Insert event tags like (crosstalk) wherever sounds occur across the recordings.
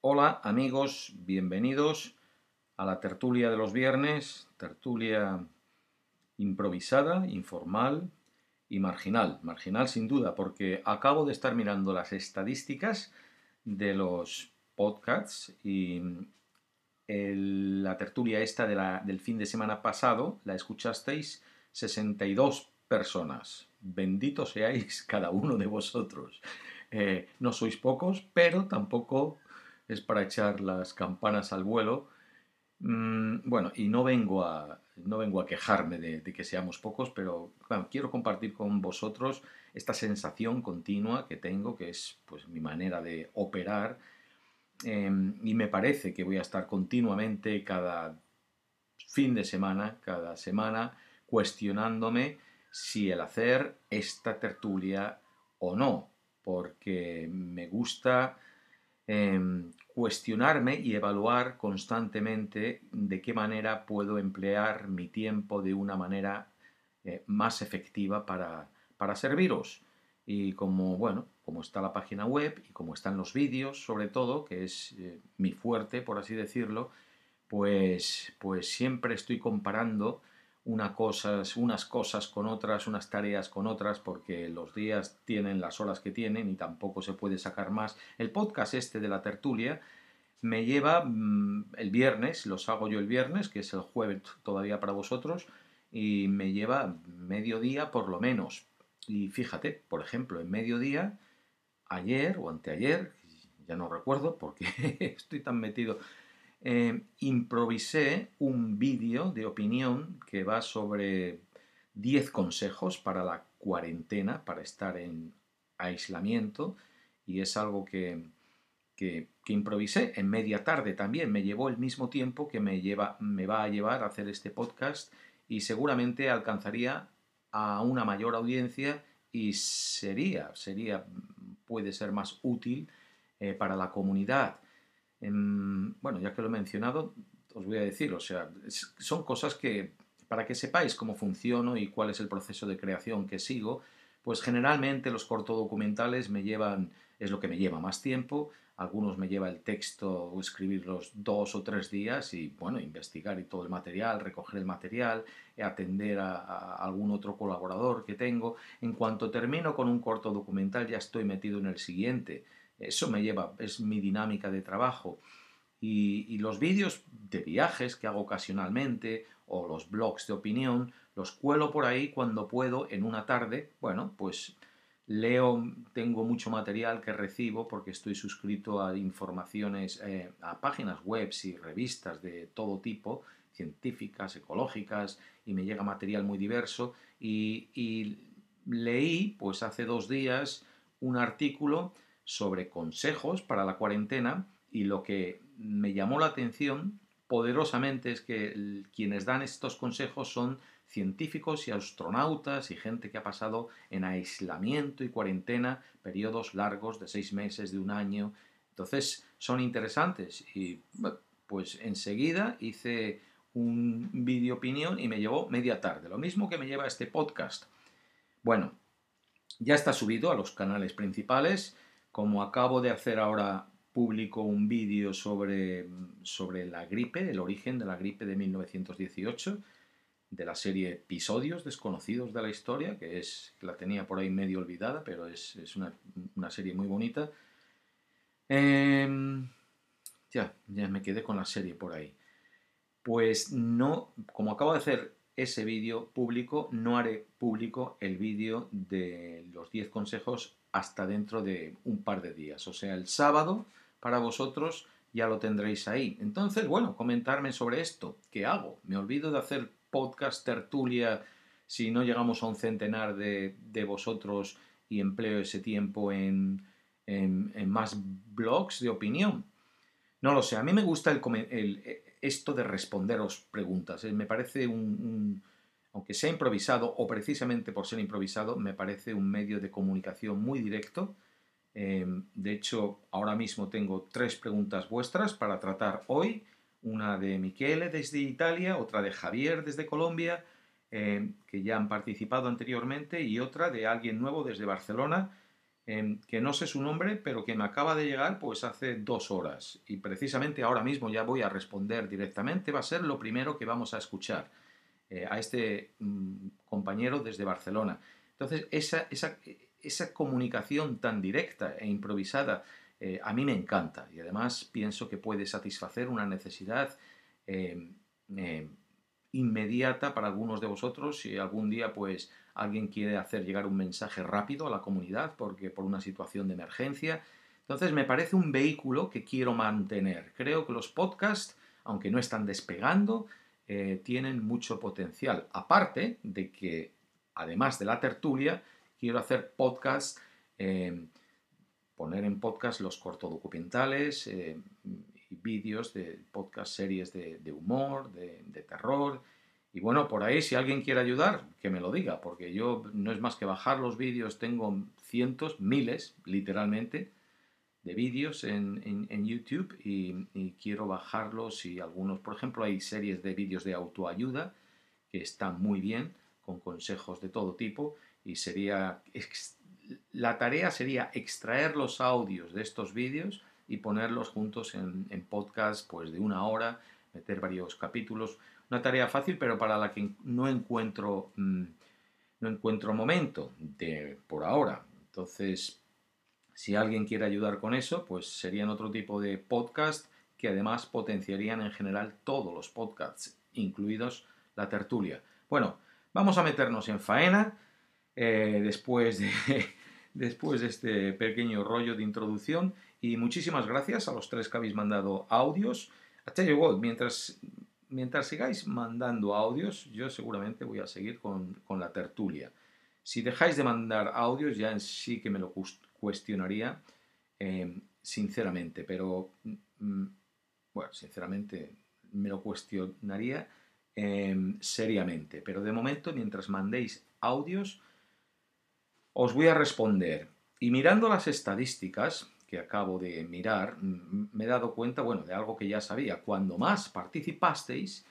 Hola amigos, bienvenidos a la tertulia de los viernes, tertulia improvisada, informal y marginal. Marginal sin duda, porque acabo de estar mirando las estadísticas de los podcasts y la tertulia esta del fin de semana pasado la escuchasteis 62 personas. Bendito seáis (laughs) cada uno de vosotros. Eh, no sois pocos, pero tampoco es para echar las campanas al vuelo. Mm, bueno, y no vengo a, no vengo a quejarme de, que seamos pocos, pero quiero compartir con vosotros esta sensación continua que tengo, que es pues, mi manera de operar. Em, y me parece que voy a estar continuamente cada fin de semana, cada semana, cuestionándome si el hacer esta tertulia o no, porque me gusta Em, cuestionarme y evaluar constantemente de qué manera puedo emplear mi tiempo de una manera eh, más efectiva para, para serviros. Y como, bueno, como está la página web y como están los vídeos, sobre todo, que es eh, mi fuerte, por así decirlo, pues, pues siempre estoy comparando cosas, unas cosas con otras, unas tareas con otras, porque los días tienen las horas que tienen y tampoco se puede sacar más. El podcast este de la tertulia me lleva mm, el viernes, los hago yo el viernes, que es el jueves todavía para vosotros, y me lleva mediodía por lo menos. Y fíjate, por ejemplo, en mediodía, ayer o anteayer, ya no recuerdo porque (laughs) estoy tan metido eh, improvisé un vídeo de opinión que va sobre 10 consejos para la cuarentena, para estar en aislamiento, y es algo que, que, improvisé en media tarde también. Me llevó el mismo tiempo que me, lleva, me va a llevar a hacer este podcast y seguramente alcanzaría a una mayor audiencia y sería, sería, puede ser más útil eh, para la comunidad. Em, bueno, ya que lo he mencionado, os voy a decir, o sea, son cosas que, para que sepáis cómo funciono y cuál es el proceso de creación que sigo, pues generalmente los cortodocumentales me llevan, es lo que me lleva más tiempo, algunos me lleva el texto o escribirlos dos o tres días y bueno, investigar y todo el material, recoger el material, atender a, a, algún otro colaborador que tengo. En cuanto termino con un corto documental ya estoy metido en el siguiente. Eso me lleva, es mi dinámica de trabajo. Y, los vídeos de viajes que hago ocasionalmente o los blogs de opinión los cuelo por ahí cuando puedo en una tarde. Bueno, pues leo, tengo mucho material que recibo porque estoy suscrito a informaciones, eh, a páginas web y revistas de todo tipo, científicas, ecológicas, y me llega material muy diverso. Y, y leí, pues hace dos días, un artículo sobre consejos para la cuarentena y lo que me llamó la atención poderosamente es que quienes dan estos consejos son científicos y astronautas y gente que ha pasado en aislamiento y cuarentena periodos largos de seis meses, de un año. Entonces son interesantes y pues enseguida hice un vídeo opinión y me llevó media tarde, lo mismo que me lleva este podcast. Bueno, ya está subido a los canales principales como acabo de hacer ahora público un vídeo sobre, sobre la gripe, el origen de la gripe de 1918, de la serie Episodios desconocidos de la historia, que es la tenía por ahí medio olvidada, pero es, una, serie muy bonita. Em, ya, ya me quedé con la serie por ahí. Pues no, como acabo de hacer ese vídeo público, no haré público el vídeo de los 10 consejos hasta dentro de un par de días. O sea, el sábado para vosotros ya lo tendréis ahí. Entonces, bueno, comentarme sobre esto. ¿Qué hago? ¿Me olvido de hacer podcast tertulia si no llegamos a un centenar de, vosotros y empleo ese tiempo en, más blogs de opinión? No lo sé, a mí me gusta el, esto de responderos preguntas. Me parece un aunque sea improvisado o precisamente por ser improvisado, me parece un medio de comunicación muy directo. Em, de hecho, ahora mismo tengo tres preguntas vuestras para tratar hoy. Una de Michele desde Italia, otra de Javier desde Colombia, em, que ya han participado anteriormente, y otra de alguien nuevo desde Barcelona. em, que no sé su nombre, pero que me acaba de llegar pues hace dos horas. Y precisamente ahora mismo ya voy a responder directamente. Va a ser lo primero que vamos a escuchar eh, a este mm, compañero desde Barcelona. Entonces, esa, esa, esa comunicación tan directa e improvisada eh, a mí me encanta y además pienso que puede satisfacer una necesidad em, em, inmediata para algunos de vosotros si algún día pues alguien quiere hacer llegar un mensaje rápido a la comunidad porque por una situación de emergencia. Entonces me parece un vehículo que quiero mantener. Creo que los podcasts, aunque no están despegando, eh, tienen mucho potencial. Aparte de que, además de la tertulia, quiero hacer podcasts, eh, poner en podcast los cortodocumentales eh, vídeos de podcast series de, humor, de, terror. Y bueno, por ahí si alguien quiere ayudar, que me lo diga, porque yo no es más que bajar los vídeos, tengo cientos, miles, literalmente, de vídeos en, YouTube y, quiero bajarlos y algunos, por ejemplo, hay series de vídeos de autoayuda que están muy bien, con consejos de todo tipo y sería la tarea sería extraer los audios de estos vídeos y ponerlos juntos en, podcast pues de una hora, meter varios capítulos. Una tarea fácil, pero para la que no encuentro, mm, no encuentro momento de, por ahora. Entonces, si alguien quiere ayudar con eso, pues serían otro tipo de podcast que además potenciarían en general todos los podcasts, incluidos la tertulia. Bueno, vamos a meternos en faena eh, después, de, (laughs) después de este pequeño rollo de introducción. Y muchísimas gracias a los tres que habéis mandado audios. A tell mientras, mientras sigáis mandando audios, yo seguramente voy a seguir con, la tertulia. Si dejáis de mandar audios, ya en sí que me lo cuestionaría, eh, sinceramente, pero, mm, bueno, sinceramente me lo cuestionaría eh, seriamente. Pero de momento, mientras mandéis audios, os voy a responder. Y mirando las estadísticas que acabo de mirar, me he dado cuenta, bueno, de algo que ya sabía. Cuando más participasteis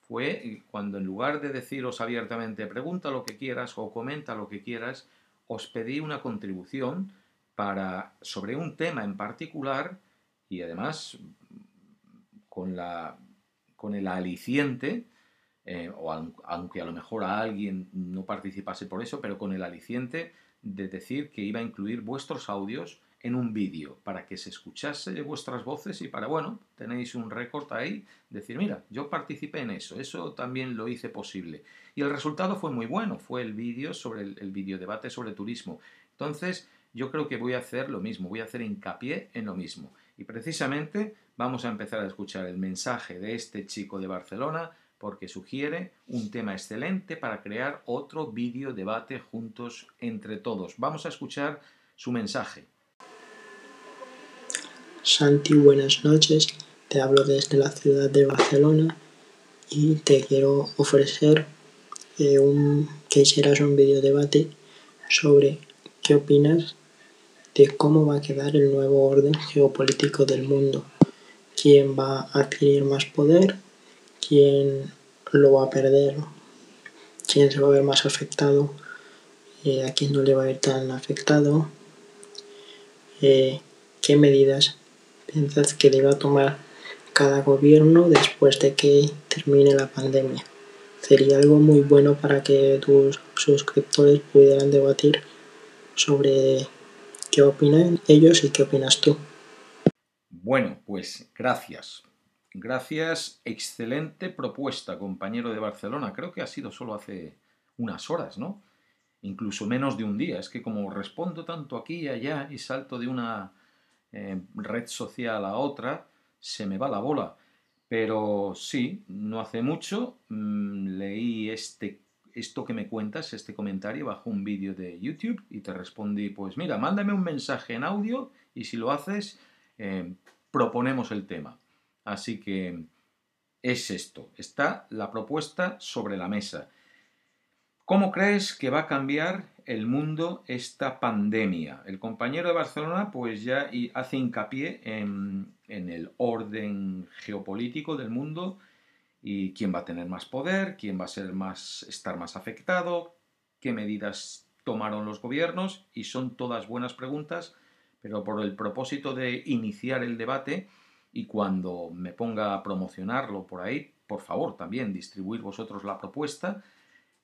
fue cuando en lugar de deciros abiertamente pregunta lo que quieras o comenta lo que quieras, os pedí una contribución para sobre un tema en particular y además con la con el aliciente eh, o aunque a lo mejor a alguien no participase por eso, pero con el aliciente de decir que iba a incluir vuestros audios en un vídeo para que se escuchase vuestras voces y para, bueno, tenéis un récord ahí, decir, mira, yo participé en eso, eso también lo hice posible. Y el resultado fue muy bueno, fue el vídeo sobre el, el vídeo debate sobre turismo. Entonces, yo creo que voy a hacer lo mismo, voy a hacer hincapié en lo mismo. Y precisamente vamos a empezar a escuchar el mensaje de este chico de Barcelona porque sugiere un tema excelente para crear otro vídeo debate juntos entre todos. Vamos a escuchar su mensaje. Santi, buenas noches. Te hablo desde la ciudad de Barcelona y te quiero ofrecer eh, un, que hicieras un vídeo debate sobre qué opinas de cómo va a quedar el nuevo orden geopolítico del mundo. ¿Quién va a adquirir más poder? quién lo va a perder, quién se va a ver más afectado, eh, a quién no le va a ir tan afectado, eh, qué medidas piensas que deba tomar cada gobierno después de que termine la pandemia. Sería algo muy bueno para que tus suscriptores pudieran debatir sobre qué opinan ellos y qué opinas tú. Bueno, pues gracias Gracias, excelente propuesta, compañero de Barcelona. Creo que ha sido solo hace unas horas, ¿no? Incluso menos de un día. Es que como respondo tanto aquí y allá y salto de una eh, red social a otra, se me va la bola. Pero sí, no hace mucho mm, leí este, esto que me cuentas, este comentario, bajo un vídeo de YouTube y te respondí, pues mira, mándame un mensaje en audio y si lo haces, eh, proponemos el tema. Así que es esto, está la propuesta sobre la mesa. ¿Cómo crees que va a cambiar el mundo esta pandemia? El compañero de Barcelona pues ya hace hincapié en, el orden geopolítico del mundo y quién va a tener más poder, quién va a ser más, estar más afectado, qué medidas tomaron los gobiernos y son todas buenas preguntas, pero por el propósito de iniciar el debate y cuando me ponga a promocionarlo por ahí, por favor también distribuir vosotros la propuesta,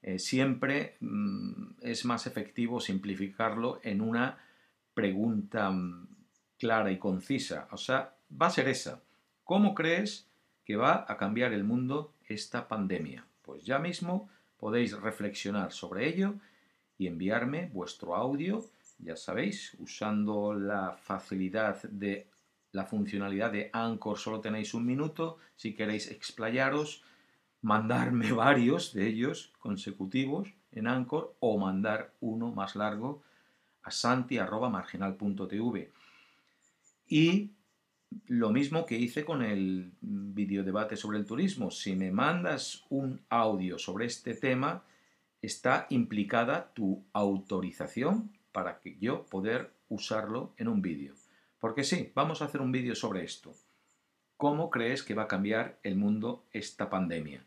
eh, siempre mm, es más efectivo simplificarlo en una pregunta mm, clara y concisa. O sea, va a ser esa. ¿Cómo crees que va a cambiar el mundo esta pandemia? Pues ya mismo podéis reflexionar sobre ello y enviarme vuestro audio, ya sabéis, usando la facilidad de la funcionalidad de Anchor solo tenéis un minuto, si queréis explayaros, mandarme (laughs) varios de ellos consecutivos en Anchor o mandar uno más largo a santi.marginal.tv. Y lo mismo que hice con el videodebate sobre el turismo. Si me mandas un audio sobre este tema, está implicada tu autorización para que yo poder usarlo en un vídeo. Porque sí, vamos a hacer un vídeo sobre esto. ¿Cómo crees que va a cambiar el mundo esta pandemia?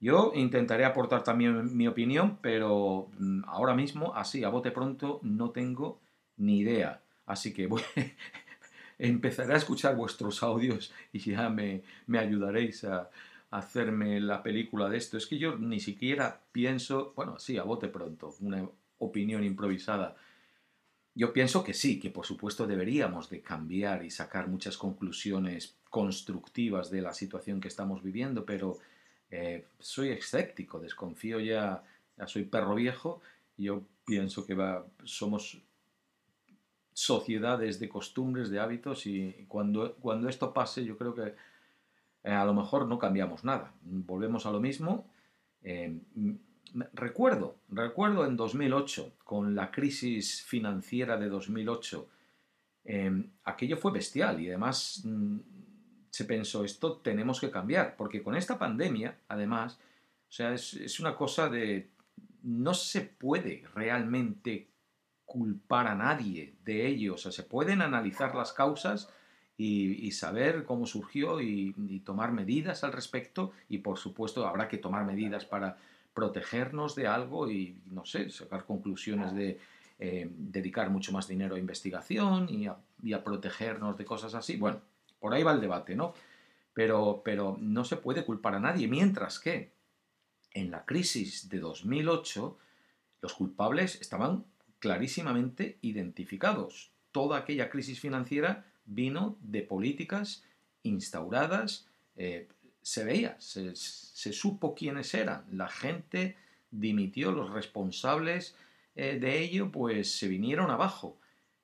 Yo intentaré aportar también mi opinión, pero mm, ahora mismo, así, a bote pronto, no tengo ni idea. Así que (laughs) voy, empezaré a escuchar vuestros audios y ya me, me ayudaréis a, hacerme la película de esto. Es que yo ni siquiera pienso, bueno, sí, a bote pronto, una opinión improvisada. Yo pienso que sí, que por supuesto deberíamos de cambiar y sacar muchas conclusiones constructivas de la situación que estamos viviendo, pero eh, soy escéptico, desconfío ya, ya soy perro viejo, yo pienso que va, somos sociedades de costumbres, de hábitos, y cuando, cuando esto pase yo creo que eh, a lo mejor no cambiamos nada, volvemos a lo mismo. Eh, recuerdo, recuerdo en 2008, con la crisis financiera de 2008, eh, aquello fue bestial y además mm, se pensó, esto tenemos que cambiar, porque con esta pandemia, además, o sea, es, es una cosa de, no se puede realmente culpar a nadie de ello, o sea, se pueden analizar las causas y, saber cómo surgió y, tomar medidas al respecto y por supuesto habrá que tomar medidas para protegernos de algo y no sé, sacar conclusiones de eh, dedicar mucho más dinero a investigación y a, protegernos de cosas así. Bueno, por ahí va el debate, ¿no? Pero, pero no se puede culpar a nadie, mientras que en la crisis de 2008 los culpables estaban clarísimamente identificados. Toda aquella crisis financiera vino de políticas instauradas, eh, se veía, se, supo quiénes eran, la gente dimitió, los responsables eh, de ello pues se vinieron abajo.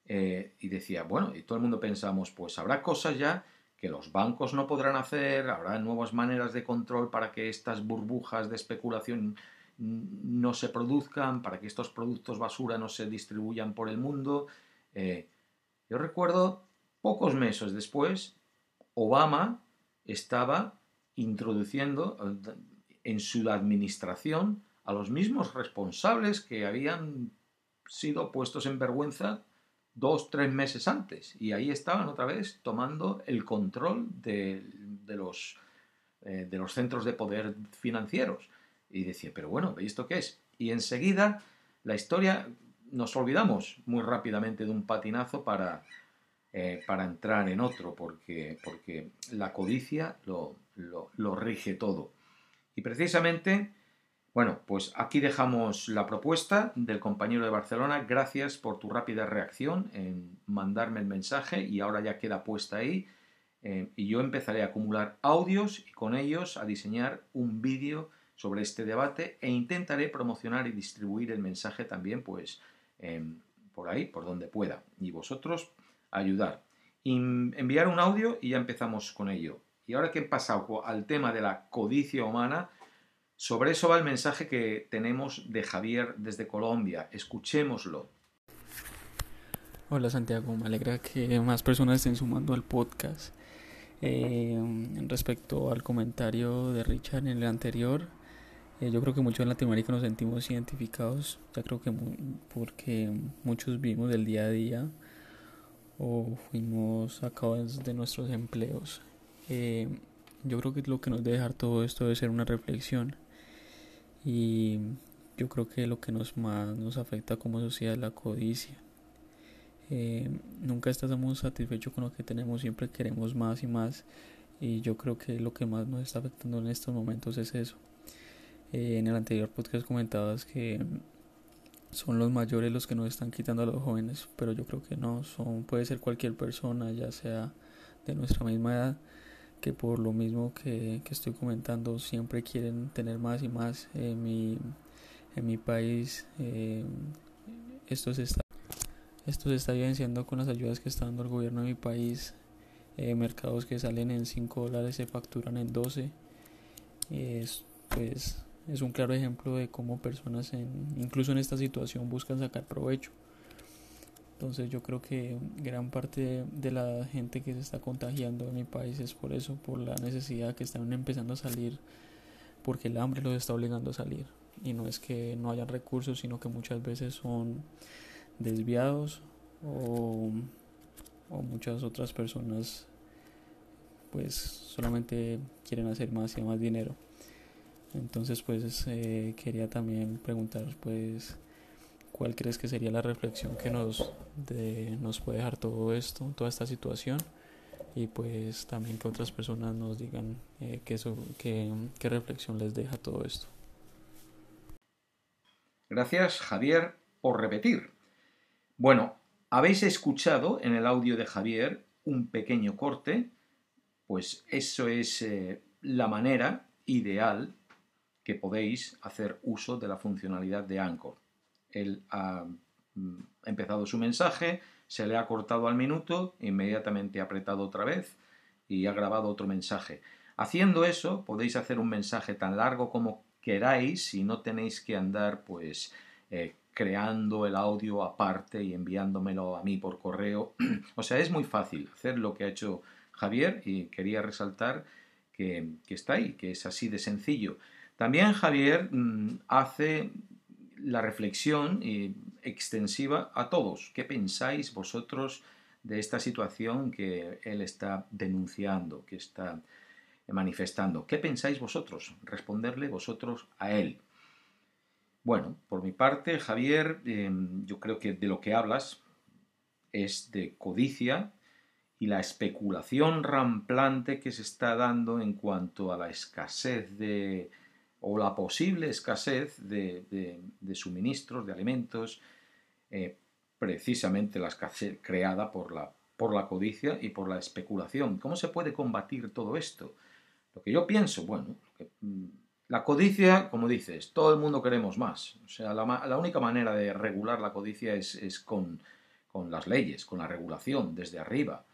Eh, y decía, bueno, y todo el mundo pensamos, pues habrá cosas ya que los bancos no podrán hacer, habrá nuevas maneras de control para que estas burbujas de especulación no se produzcan, para que estos productos basura no se distribuyan por el mundo. yo recuerdo Pocos meses después, Obama estaba introduciendo eh, en su administración a los mismos responsables que habían sido puestos en vergüenza dos, tres meses antes. Y ahí estaban otra vez tomando el control de, los, eh, de los centros de poder financieros. Y decía, pero bueno, ¿veis esto qué es? Y enseguida la historia nos olvidamos muy rápidamente de un patinazo para, eh, para entrar en otro, porque, porque la codicia lo, lo, rige todo. Y precisamente, bueno, pues aquí dejamos la propuesta del compañero de Barcelona. Gracias por tu rápida reacción en mandarme el mensaje y ahora ya queda puesta ahí. Eh, y yo empezaré a acumular audios y con ellos a diseñar un vídeo sobre este debate e intentaré promocionar y distribuir el mensaje también pues por ahí, por donde pueda. Y vosotros ayudar. enviar un audio y ya empezamos con ello. Y ahora que he pasado al tema de la codicia humana, sobre eso va el mensaje que tenemos de Javier desde Colombia. Escuchémoslo. Hola Santiago, me alegra que más personas estén sumando al podcast. Eh, respecto al comentario de Richard en el anterior, eh, yo creo que muchos en Latinoamérica nos sentimos identificados, ya creo que porque muchos vivimos del día a día o fuimos sacados de nuestros empleos. Eh, yo creo que lo que nos debe dejar todo esto debe ser una reflexión y yo creo que lo que nos más nos afecta como sociedad es la codicia. Eh, nunca estamos satisfechos con lo que tenemos, siempre queremos más y más y yo creo que lo que más nos está afectando en estos momentos es eso. Eh, en el anterior podcast comentabas que son los mayores los que nos están quitando a los jóvenes, pero yo creo que no, son puede ser cualquier persona, ya sea de nuestra misma edad, que por lo mismo que, que estoy comentando siempre quieren tener más y más. En mi, en mi país eh, esto, se está, esto se está evidenciando con las ayudas que está dando el gobierno de mi país. Eh, mercados que salen en 5 dólares se facturan en 12. Es, pues es un claro ejemplo de cómo personas, incluso en esta situación, buscan sacar provecho. Entonces yo creo que gran parte de la gente que se está contagiando en mi país es por eso, por la necesidad que están empezando a salir, porque el hambre los está obligando a salir. Y no es que no haya recursos, sino que muchas veces son desviados o, o muchas otras personas pues solamente quieren hacer más y más dinero. Entonces, pues eh, quería también preguntar, pues, ¿cuál crees que sería la reflexión que nos, nos puede dejar todo esto, toda esta situación? Y pues también que otras personas nos digan eh, qué, qué reflexión les deja todo esto. Gracias, Javier, por repetir. Bueno, habéis escuchado en el audio de Javier un pequeño corte, pues eso es eh, la manera ideal que podéis hacer uso de la funcionalidad de Anchor. Él ha mm, empezado su mensaje, se le ha cortado al minuto, inmediatamente ha apretado otra vez y ha grabado otro mensaje. Haciendo eso, podéis hacer un mensaje tan largo como queráis y no tenéis que andar pues eh, creando el audio aparte y enviándomelo a mí por correo. (clears throat) o sea, es muy fácil hacer lo que ha hecho Javier y quería resaltar que, que está ahí, que es así de sencillo. También Javier mm, hace la reflexión eh, extensiva a todos. ¿Qué pensáis vosotros de esta situación que él está denunciando, que está manifestando? ¿Qué pensáis vosotros? Responderle vosotros a él. Bueno, por mi parte, Javier, em, yo creo que de lo que hablas es de codicia y la especulación ramplante que se está dando en cuanto a la escasez de, o la posible escasez de, suministros, de alimentos, eh, precisamente la escasez creada por la, por la codicia y por la especulación. ¿Cómo se puede combatir todo esto? Lo que yo pienso, bueno, mm, la codicia, como dices, todo el mundo queremos más. O sea, la, única manera de regular la codicia es, con, con las leyes, con la regulación desde arriba.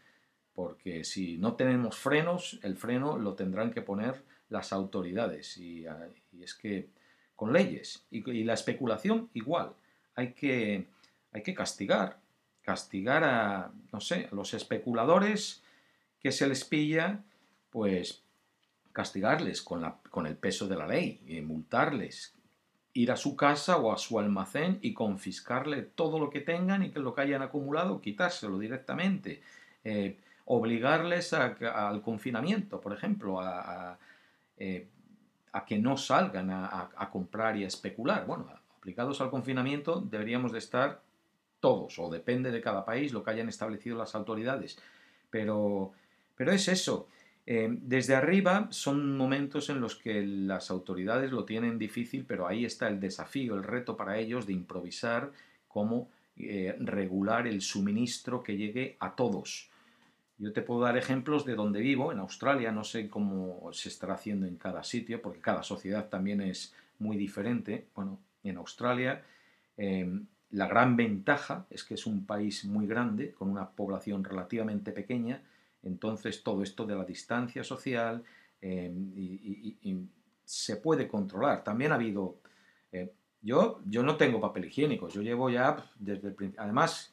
Porque si no tenemos frenos, el freno lo tendrán que poner las autoridades. Y, y es que con leyes y, la especulación igual. Hay que, hay que castigar, castigar a, no sé, a los especuladores que se les pilla, pues castigarles con, la, con el peso de la ley, y multarles, ir a su casa o a su almacén y confiscarle todo lo que tengan y que lo que hayan acumulado, quitárselo directamente. Eh, obligarles al confinamiento, por ejemplo, a, eh, a que no salgan a, comprar y a especular. Bueno, aplicados al confinamiento deberíamos de estar todos, o depende de cada país lo que hayan establecido las autoridades. Pero, pero es eso. Eh, desde arriba son momentos en los que las autoridades lo tienen difícil, pero ahí está el desafío, el reto para ellos de improvisar cómo eh, regular el suministro que llegue a todos. Yo te puedo dar ejemplos de donde vivo, en Australia, no sé cómo se estará haciendo en cada sitio, porque cada sociedad también es muy diferente. Bueno, en Australia em, la gran ventaja es que es un país muy grande, con una población relativamente pequeña, entonces todo esto de la distancia social em, se puede controlar. También ha habido... Eh, yo, yo no tengo papel higiénico, yo llevo ya desde el principio... Además,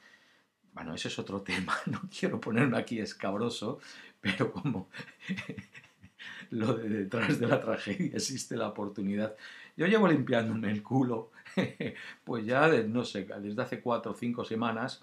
bueno, ese es otro (laughs) tema, no quiero ponerme aquí escabroso, pero como (laughs) lo de detrás de la tragedia existe la oportunidad. Yo llevo limpiándome el culo, (laughs) pues ya, no sé, desde hace cuatro o cinco semanas,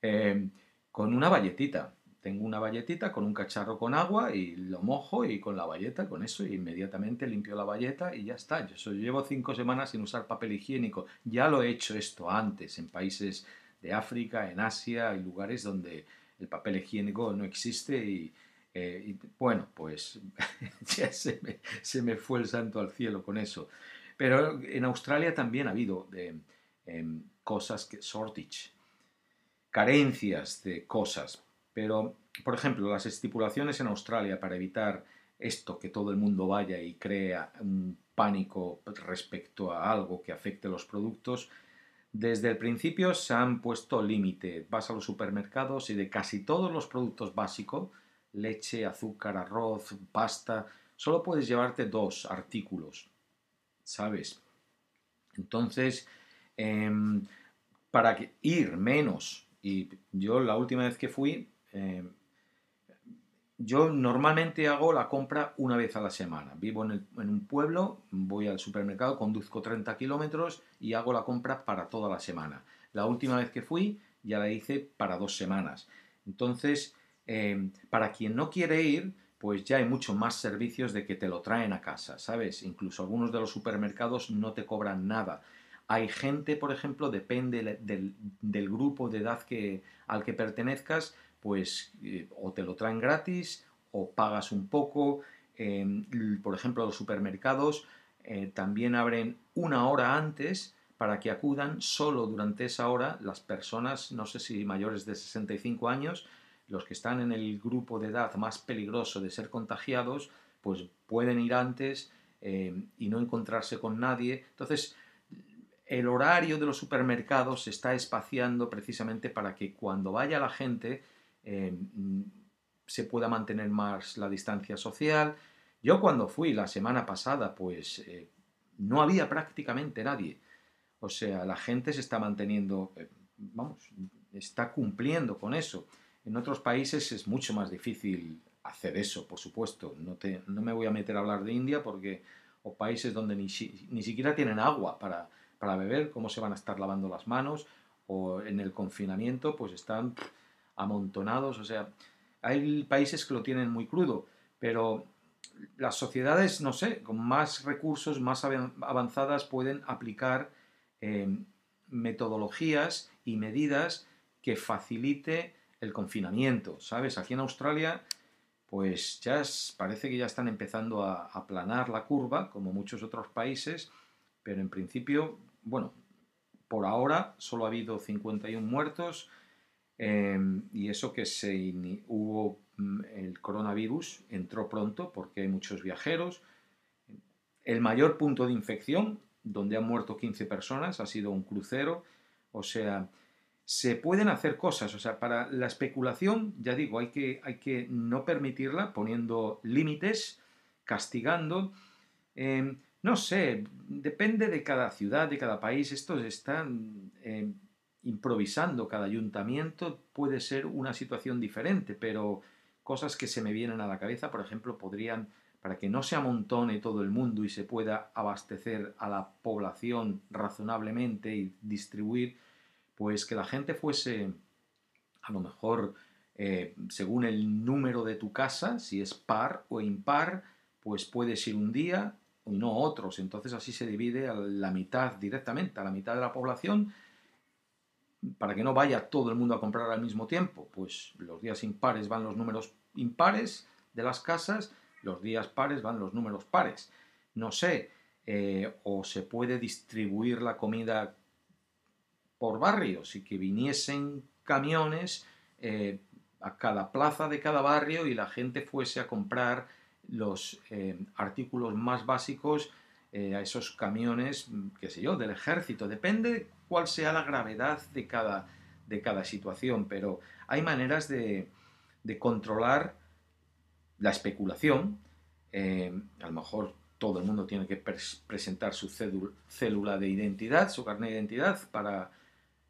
eh, con una valletita. tengo una valletita con un cacharro con agua y lo mojo y con la valleta, con eso, y inmediatamente limpio la valleta y ya está. Yo llevo cinco semanas sin usar papel higiénico. Ya lo he hecho esto antes en países de África, en Asia, hay lugares donde el papel higiénico no existe y, eh, bueno, pues (laughs) ya se me, se me, fue el santo al cielo con eso. Pero en Australia también ha habido eh, em, cosas que, shortage, carencias de cosas. Pero, por ejemplo, las estipulaciones en Australia para evitar esto, que todo el mundo vaya y crea un pánico respecto a algo que afecte los productos, desde el principio se han puesto límite. Vas a los supermercados y de casi todos los productos básicos, leche, azúcar, arroz, pasta, solo puedes llevarte dos artículos, ¿sabes? Entonces, em, para ir menos, y yo la última vez que fui, em, yo normalmente hago la compra una vez a la semana. Vivo en, un pueblo, voy al supermercado, conduzco 30 kilómetros y hago la compra para toda la semana. La última vez que fui ya la hice para dos semanas. Entonces, em, para quien no quiere ir, pues ya hay mucho más servicios de que te lo traen a casa, ¿sabes? Incluso algunos de los supermercados no te cobran nada. Hay gente, por ejemplo, depende del, del grupo de edad que, al que pertenezcas, pues eh, o te lo traen gratis o pagas un poco. por ejemplo, los supermercados eh, también abren una hora antes para que acudan solo durante esa hora las personas, no sé si mayores de 65 años, los que están en el grupo de edad más peligroso de ser contagiados, pues pueden ir antes eh, y no encontrarse con nadie. Entonces, el horario de los supermercados se está espaciando precisamente para que cuando vaya la gente eh, se pueda mantener más la distancia social. Yo cuando fui la semana pasada, pues eh, no había prácticamente nadie. O sea, la gente se está manteniendo, eh, vamos, está cumpliendo con eso. En otros países es mucho más difícil hacer eso, por supuesto. No, te, no me voy a meter a hablar de India porque, o países donde ni, ni siquiera tienen agua para, para beber, cómo se van a estar lavando las manos, o en el confinamiento, pues están amontonados, o sea, hay países que lo tienen muy crudo, pero las sociedades, no sé, con más recursos, más avanzadas, pueden aplicar em, metodologías y medidas que facilite el confinamiento, ¿sabes? Aquí en Australia, pues ya parece que ya están empezando a aplanar la curva, como muchos otros países, pero en principio, bueno, por ahora solo ha habido 51 muertos, Em, y eso que se hubo mm, el coronavirus entró pronto porque hay muchos viajeros. El mayor punto de infección, donde han muerto 15 personas, ha sido un crucero. O sea, se pueden hacer cosas. O sea, para la especulación, ya digo, hay que, hay que no permitirla poniendo límites, castigando. Em, no sé, depende de cada ciudad, de cada país. Estos están em, improvisando cada ayuntamiento puede ser una situación diferente, pero cosas que se me vienen a la cabeza, por ejemplo, podrían, para que no se amontone todo el mundo y se pueda abastecer a la población razonablemente y distribuir, pues que la gente fuese, a lo mejor, eh, según el número de tu casa, si es par o impar, pues puedes ir un día y no otros. Entonces así se divide a la mitad directamente, a la mitad de la población para que no vaya todo el mundo a comprar al mismo tiempo, pues los días impares van los números impares de las casas, los días pares van los números pares. No sé, eh, o se puede distribuir la comida por barrios y que viniesen camiones eh, a cada plaza de cada barrio y la gente fuese a comprar los eh, artículos más básicos a esos camiones, qué sé yo, del ejército. Depende cuál sea la gravedad de cada, de cada situación, pero hay maneras de, controlar la especulación. Eh, a lo mejor todo el mundo tiene que presentar su célula de identidad, su carnet de identidad, para,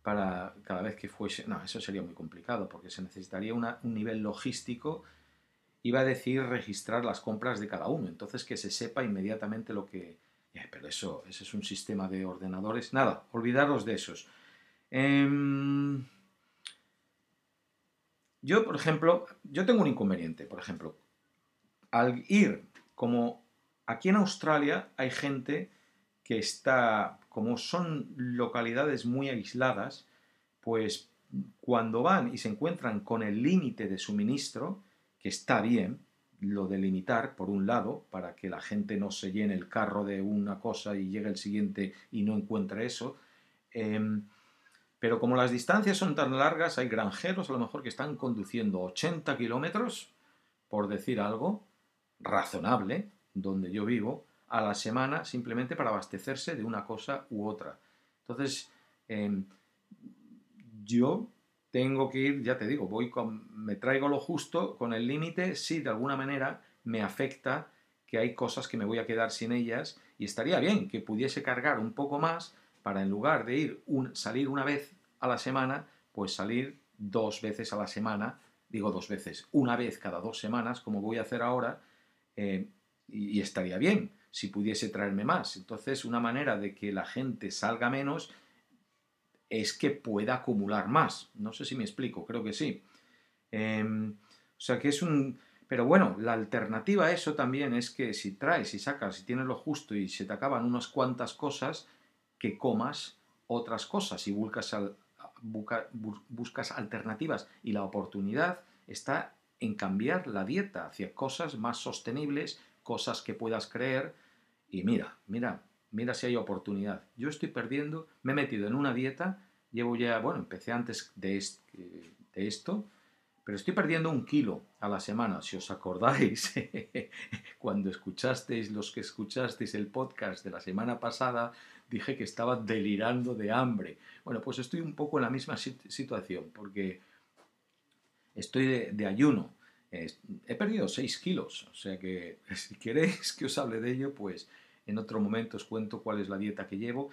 para cada vez que fuese... No, eso sería muy complicado porque se necesitaría un nivel logístico. Iba a decir registrar las compras de cada uno, entonces que se sepa inmediatamente lo que, pero eso, ese es un sistema de ordenadores. Nada, olvidaros de esos. Em, yo, por ejemplo, yo tengo un inconveniente, por ejemplo, al ir como aquí en Australia hay gente que está, como son localidades muy aisladas, pues cuando van y se encuentran con el límite de suministro, que está bien, lo de limitar, por un lado, para que la gente no se llene el carro de una cosa y llegue el siguiente y no encuentre eso. Em, pero como las distancias son tan largas, hay granjeros a lo mejor que están conduciendo 80 kilómetros, por decir algo, razonable, donde yo vivo, a la semana simplemente para abastecerse de una cosa u otra. Entonces, em, yo tengo que ir, ya te digo, voy con, me traigo lo justo con el límite, si de alguna manera me afecta que hay cosas que me voy a quedar sin ellas y estaría bien que pudiese cargar un poco más para en lugar de ir un, salir una vez a la semana, pues salir dos veces a la semana, digo dos veces, una vez cada dos semanas, como voy a hacer ahora, eh, y, y estaría bien si pudiese traerme más. Entonces, una manera de que la gente salga menos es que pueda acumular más. No sé si me explico, creo que sí. Em, o sea que es un... Pero bueno, la alternativa a eso también es que si traes y sacas, si tienes lo justo y se te acaban unas cuantas cosas, que comas otras cosas y buscas, buscas alternativas. Y la oportunidad está en cambiar la dieta hacia cosas más sostenibles, cosas que puedas creer. Y mira, mira, mira si hay oportunidad. Yo estoy perdiendo, me he metido en una dieta, llevo ya, bueno, empecé antes de, de esto, pero estoy perdiendo un kilo a la semana. Si os acordáis, (laughs) cuando escuchasteis, los que escuchasteis el podcast de la semana pasada, dije que estaba delirando de hambre. Bueno, pues estoy un poco en la misma situación, porque estoy de, de ayuno. he perdido 6 kilos, o sea que (laughs) si queréis que os hable de ello, pues en otro momento os cuento cuál es la dieta que llevo.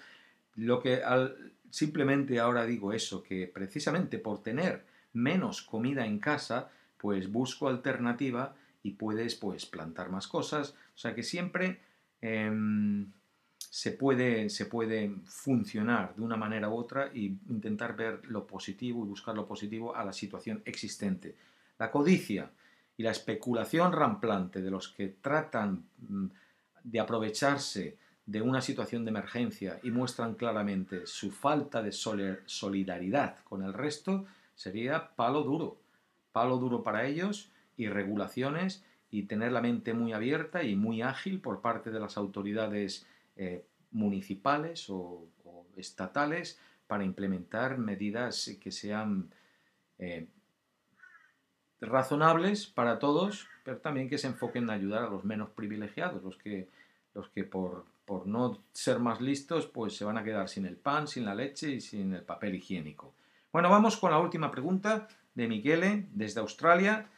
Lo que simplemente ahora digo eso, que precisamente por tener menos comida en casa, pues busco alternativa y puedes pues plantar más cosas. O sea que siempre em, se, puede, se puede funcionar de una manera u otra y intentar ver lo positivo y buscar lo positivo a la situación existente. La codicia y la especulación ramplante de los que tratan mm, de aprovecharse de una situación de emergencia y muestran claramente su falta de solidaridad con el resto, sería palo duro. Palo duro para ellos y regulaciones y tener la mente muy abierta y muy ágil por parte de las autoridades eh, municipales o, estatales para implementar medidas que sean eh, razonables para todos, pero también que se enfoquen en ayudar a los menos privilegiados, los que, los que por, por no ser más listos, pues se van a quedar sin el pan, sin la leche y sin el papel higiénico. Bueno, vamos con la última pregunta de Miquele desde Australia.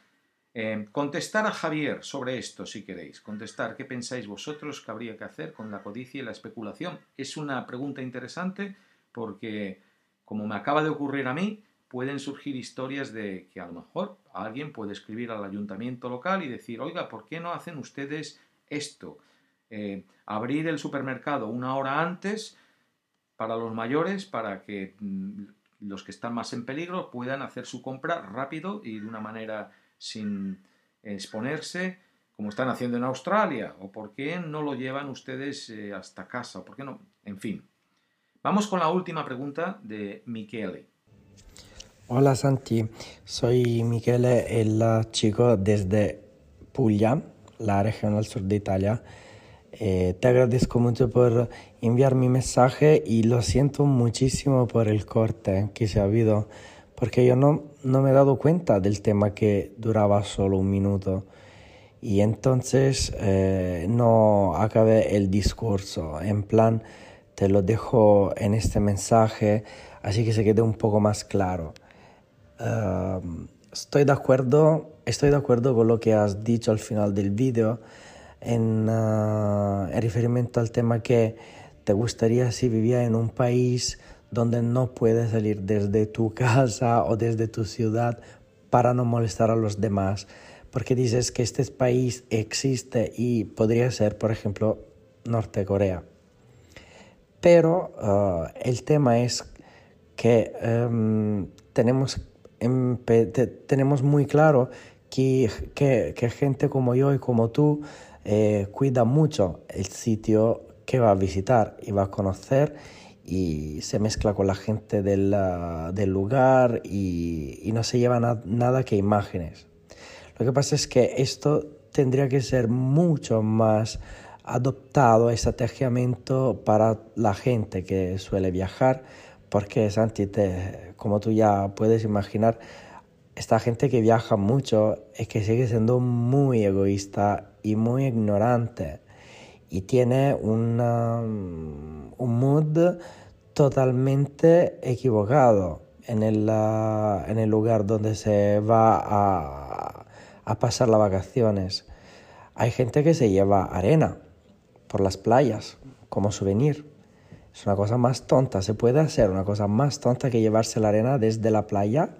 Eh, contestar a Javier sobre esto, si queréis. Contestar qué pensáis vosotros que habría que hacer con la codicia y la especulación. Es una pregunta interesante porque, como me acaba de ocurrir a mí, pueden surgir historias de que a lo mejor alguien puede escribir al ayuntamiento local y decir, oiga, ¿por qué no hacen ustedes esto? Eh, abrir el supermercado una hora antes para los mayores, para que mm, los que están más en peligro puedan hacer su compra rápido y de una manera sin exponerse, como están haciendo en Australia, o por qué no lo llevan ustedes eh, hasta casa, por qué no, en fin. Vamos con la última pregunta de Michele. Hola Santi, soy Michele, el chico desde Puglia, la región al sur de Italia. Eh, te agradezco mucho por enviar mi mensaje y lo siento muchísimo por el corte que se ha habido, porque yo no, no me he dado cuenta del tema que duraba solo un minuto y entonces eh, no acabé el discurso. En plan, te lo dejo en este mensaje, así que se quede un poco más claro. Estoy de acuerdo, estoy de acuerdo con lo que has dicho al final del vídeo en, uh, en riferimento al tema que te gustaría si vivía en un país donde no puedes salir desde tu (laughs) casa o desde tu ciudad para no molestar a los demás, porque dices que este país existe y podría ser, por ejemplo, Norte Corea. Pero uh, el tema es que um, tenemos tenemos muy claro que, que, gente como yo y como tú eh, cuida mucho el sitio que va a visitar y va a conocer y se mezcla con la gente del, del lugar y, y, no se lleva nada que imágenes. Lo que pasa es que esto tendría que ser mucho más adoptado estrategiamente para la gente que suele viajar, porque Santi, te, como tú ya puedes imaginar, esta gente que viaja mucho es que sigue siendo muy egoísta y muy ignorante y tiene un mood totalmente equivocado en el, en el lugar donde se va a, a pasar las vacaciones. Hay gente que se lleva arena por las playas como souvenir. Es una cosa más tonta, se puede hacer una cosa más tonta que llevarse la arena desde la playa.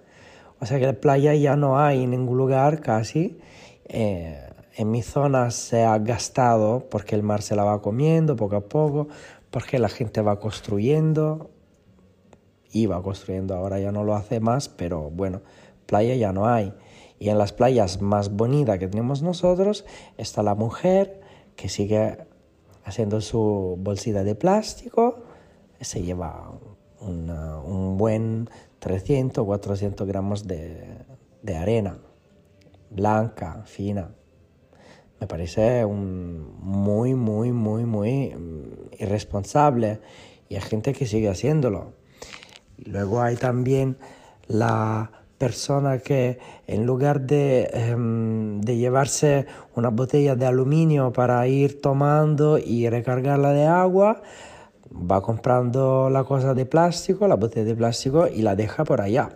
O sea que la playa ya no hay en ningún lugar casi. Eh, en mi zona se ha gastado porque el mar se la va comiendo poco a poco, porque la gente va construyendo, iba construyendo, ahora ya no lo hace más, pero bueno, playa ya no hay. Y en las playas más bonitas que tenemos nosotros está la mujer que sigue haciendo su bolsita de plástico, se lleva un buen 300 o 400 gramos de, arena blanca, fina me parece muy, muy, muy, muy mm, irresponsable y hay gente que sigue haciéndolo. luego hay también la persona que en lugar de, em, de, llevarse una botella de aluminio para ir tomando y recargarla de agua, va comprando la cosa de plástico, la botella de plástico y la deja por allá.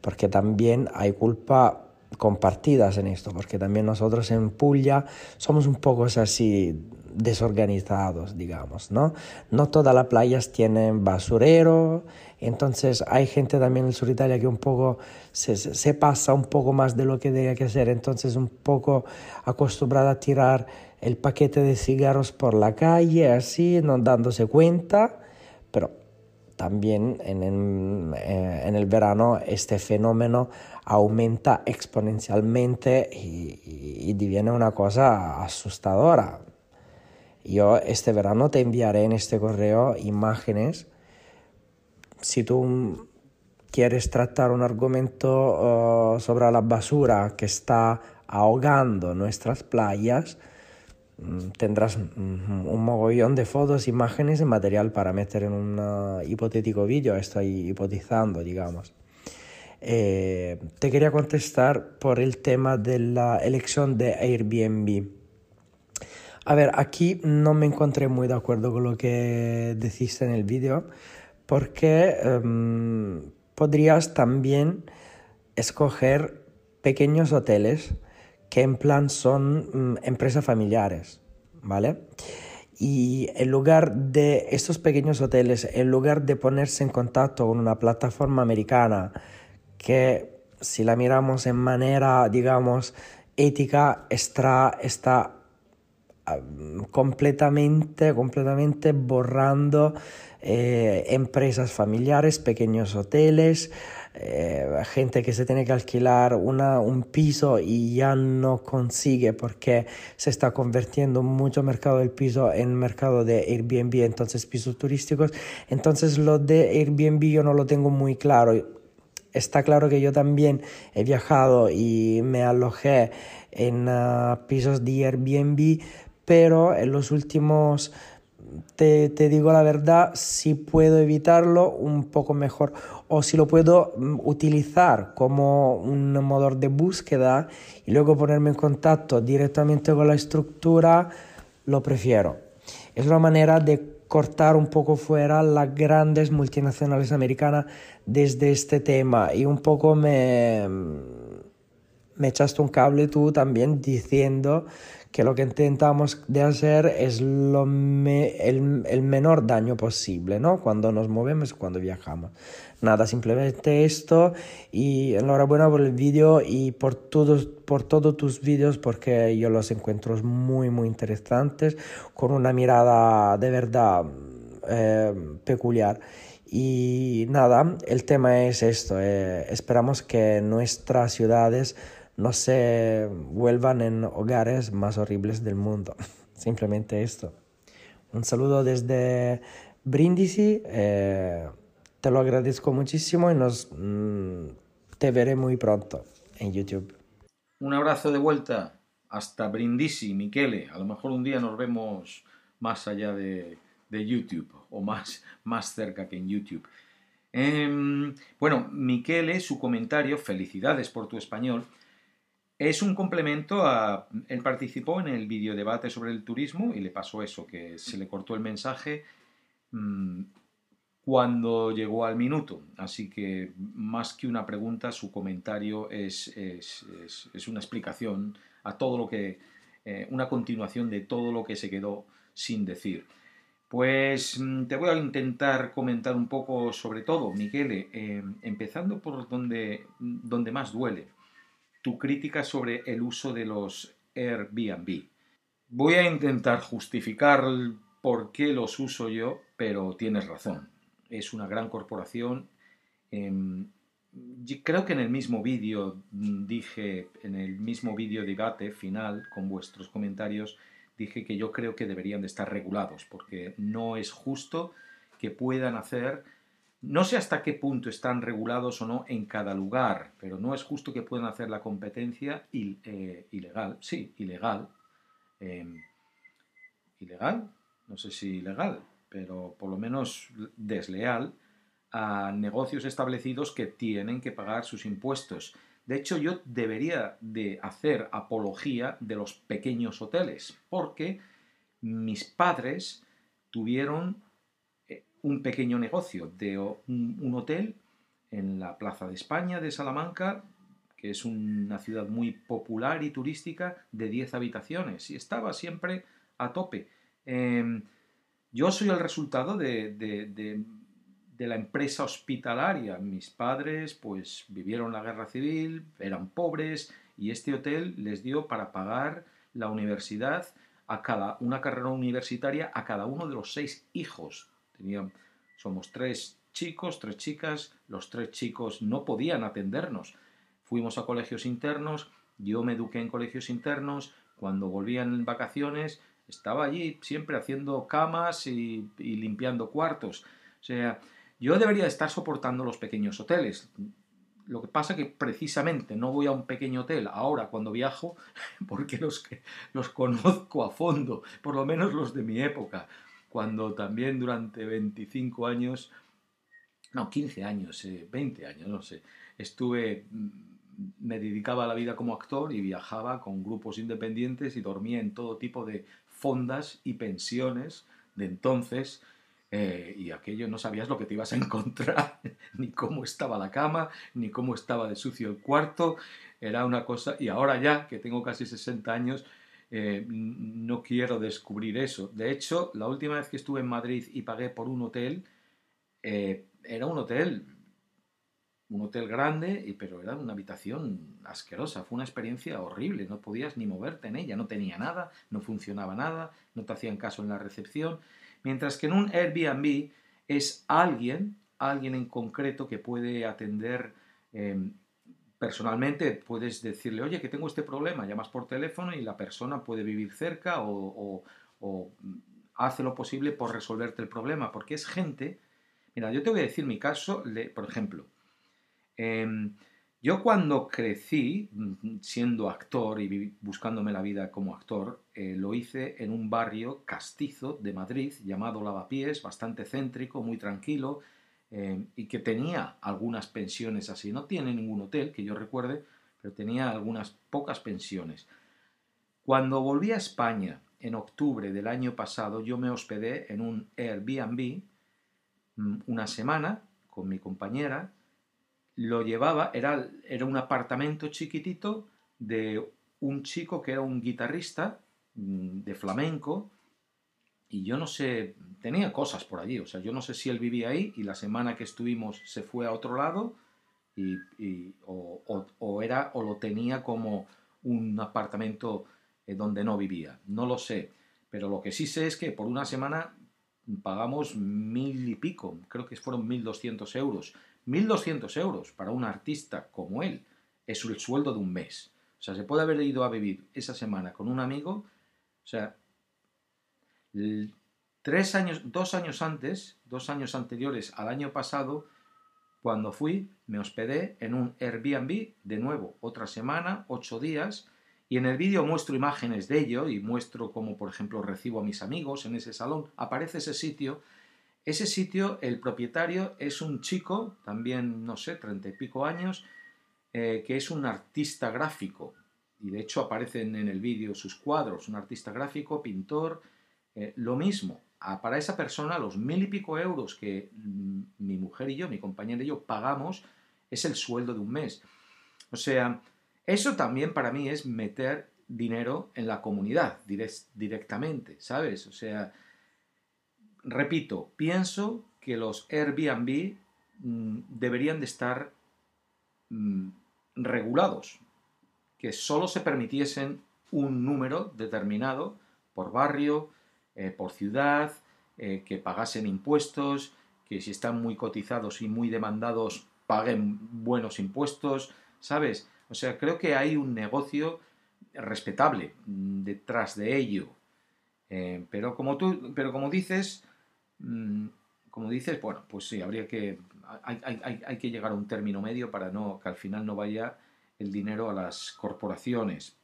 Porque también hay culpa compartidas en esto, porque también nosotros en Puglia somos un poco así desorganizados, digamos, ¿no? No todas las playas tienen basurero, entonces hay gente también en el sur de Italia que un poco se, se pasa un poco más de lo que debe que hacer, entonces un poco acostumbrada a tirar el paquete de cigarros por la calle, así, no dándose cuenta, pero también en el, eh, en el verano este fenómeno aumenta exponencialmente y, y, diviene una cosa asustadora. Yo este verano te enviaré en este correo imágenes. Si tú quieres tratar un argumento uh, sobre la basura que está ahogando nuestras playas, tendrás mm, un mogollón de fotos, imágenes y material para meter en un hipotético vídeo. Estoy hipotizando, digamos. Eh, te quería contestar por el tema de la elección de Airbnb. A ver, aquí no me encontré muy de acuerdo con lo que deciste en el vídeo, porque em, podrías también escoger pequeños hoteles que en plan son mm, empresas familiares, ¿vale? Y en lugar de estos pequeños hoteles, en lugar de ponerse en contacto con una plataforma americana, que si la miramos en manera, digamos, ética, está, está completamente, completamente borrando eh, empresas familiares, pequeños hoteles, eh, gente que se tiene que alquilar una, un piso y ya no consigue porque se está convirtiendo mucho mercado del piso en mercado de Airbnb, entonces pisos turísticos. Entonces lo de Airbnb yo no lo tengo muy claro está claro que yo también he viajado y me alojé en ah, pisos de Airbnb, pero en los últimos, te, te, digo la verdad, si puedo evitarlo, un poco mejor. O si lo puedo mm, utilizar como un motor de búsqueda y luego ponerme en contacto directamente con la estructura, lo prefiero. Es una manera de cortar un poco fuera las grandes multinacionales americanas desde este tema y un poco me, me echaste un cable tú también diciendo que lo que intentamos de hacer es lo el, el, menor daño posible, ¿no? Cuando nos movemos, cuando viajamos. Nada, simplemente esto y enhorabuena por el vídeo y por todos, por todos tus vídeos porque yo los encuentro muy, muy interesantes, con una mirada de verdad eh, peculiar. Y nada, el tema es esto. eh, esperamos que nuestras ciudades no se vuelvan en hogares más horribles del mundo. (laughs) Simplemente esto. Un saludo desde Brindisi. eh, te lo agradezco muchísimo y nos, mm, te veré muy pronto en YouTube. Un abrazo de vuelta hasta Brindisi, Michele. A lo mejor un día nos vemos más allá de, de YouTube o más, más cerca que en YouTube. Em, bueno, Michele, su comentario, felicidades por tu español, es un complemento a... Él participó en el videodebate sobre el turismo y le pasó eso, que se le cortó el mensaje mm, cuando llegó al minuto. Así que más que una pregunta, su comentario es, es, es- una explicación a todo lo que... eh, una continuación de todo lo que se quedó sin decir. Pues mm, te voy a intentar comentar un poco sobre todo, Michele, eh, empezando por donde, donde más duele, tu crítica sobre el uso de los Airbnb. Voy a intentar justificar por qué los uso yo, pero tienes razón. Es una gran corporación. em, creo que en el mismo vídeo mm, dije, en el mismo vídeo debate final con vuestros comentarios, dije que yo creo que deberían de estar regulados, porque no es justo que puedan hacer, no sé hasta qué punto están regulados o no en cada lugar, pero no es justo que puedan hacer la competencia eh, ilegal, sí, ilegal, em, ilegal, no sé si ilegal, pero por lo menos desleal a negocios establecidos que tienen que pagar sus impuestos. De hecho, yo debería de hacer apología de los pequeños hoteles, porque mis padres tuvieron un pequeño negocio de un hotel en la Plaza de España de Salamanca, que es una ciudad muy popular y turística, de 10 habitaciones, y estaba siempre a tope. Em, yo soy el resultado de, de- de- de la empresa hospitalaria. Mis padres pues vivieron la guerra civil, eran pobres y este hotel les dio para pagar la universidad a cada una carrera universitaria a cada uno de los seis hijos. Tenían, somos tres chicos, tres chicas, los tres chicos no podían atendernos. Fuimos a colegios internos, yo me eduqué en colegios internos, cuando volvían en vacaciones estaba allí siempre haciendo camas y, limpiando cuartos. O sea, yo debería estar soportando los pequeños hoteles. Lo que pasa que precisamente no voy a un pequeño hotel ahora cuando viajo (laughs) porque los, los conozco a fondo, por lo menos los de mi época, cuando también durante 25 años, no, 15 años, eh, 20 años, no sé, estuve, mm, me dedicaba a la vida como actor y viajaba con grupos independientes y dormía en todo tipo de fondas y pensiones de entonces eh, y aquello no sabías lo que te ibas a encontrar, (laughs) ni cómo estaba la cama, ni cómo estaba de sucio el cuarto, era una cosa, y ahora ya que tengo casi 60 años, eh, no quiero descubrir eso. De hecho, la última vez que estuve en Madrid y pagué por un hotel, eh, era un hotel, un hotel grande, pero era una habitación asquerosa, fue una experiencia horrible, no podías ni moverte en ella, no tenía nada, no funcionaba nada, no te hacían caso en la recepción, mientras que en un Airbnb es alguien, alguien en concreto que puede atender eh, personalmente, puedes decirle, oye, que tengo este problema, llamas por teléfono y la persona puede vivir cerca o, hace lo posible por resolverte el problema, porque es gente, mira, yo te voy a decir mi caso, por ejemplo, Em, yo cuando crecí, mm, siendo actor y buscándome la vida como actor, eh, lo hice en un barrio castizo de Madrid llamado Lavapiés, bastante céntrico, muy tranquilo, em, y que tenía algunas pensiones así. No tiene ningún hotel que yo recuerde, pero tenía algunas pocas pensiones. Cuando volví a España en octubre del año pasado, yo me hospedé en un Airbnb mm, una semana con mi compañera lo llevaba, era, era un apartamento chiquitito de un chico que era un guitarrista mm, de flamenco y yo no sé, tenía cosas por allí, o sea, yo no sé si él vivía ahí y la semana que estuvimos se fue a otro lado y, o- o era o lo tenía como un apartamento eh, donde no vivía, no lo sé, pero lo que sí sé es que por una semana pagamos mil y pico, creo que fueron mil doscientos euros. Mil doscientos euros para un artista como él es el sueldo de un mes. O sea, se puede haber ido a vivir esa semana con un amigo, o sea, tres años, dos años antes, dos años anteriores al año pasado, cuando fui, me hospedé en un Airbnb, de nuevo, otra semana, ocho días, y en el vídeo muestro imágenes de ello y muestro cómo, por ejemplo, recibo a mis amigos en ese salón. Aparece ese sitio. Ese sitio, el propietario es un chico, también, no sé, treinta y pico años, eh, que es un artista gráfico. Y de hecho aparecen en el vídeo sus cuadros, un artista gráfico, pintor, eh, lo mismo para esa persona los mil y pico euros que mm, mi mujer y yo, mi compañera y yo pagamos es el sueldo de un mes. O sea, eso también para mí es meter dinero en la comunidad directamente, ¿sabes? O sea, repito, pienso que los Airbnb mm, deberían de estar mm, regulados, que solo se permitiesen un número determinado por barrio, eh, por ciudad, eh, que pagasen impuestos, que si están muy cotizados y muy demandados paguen buenos impuestos, ¿sabes? O sea, creo que hay un negocio respetable mm, detrás de ello. Eh, pero como tú, pero como dices, mm, como dices, bueno, pues sí, habría que, hay, hay, que llegar a un término medio para no, que al final no vaya el dinero a las corporaciones.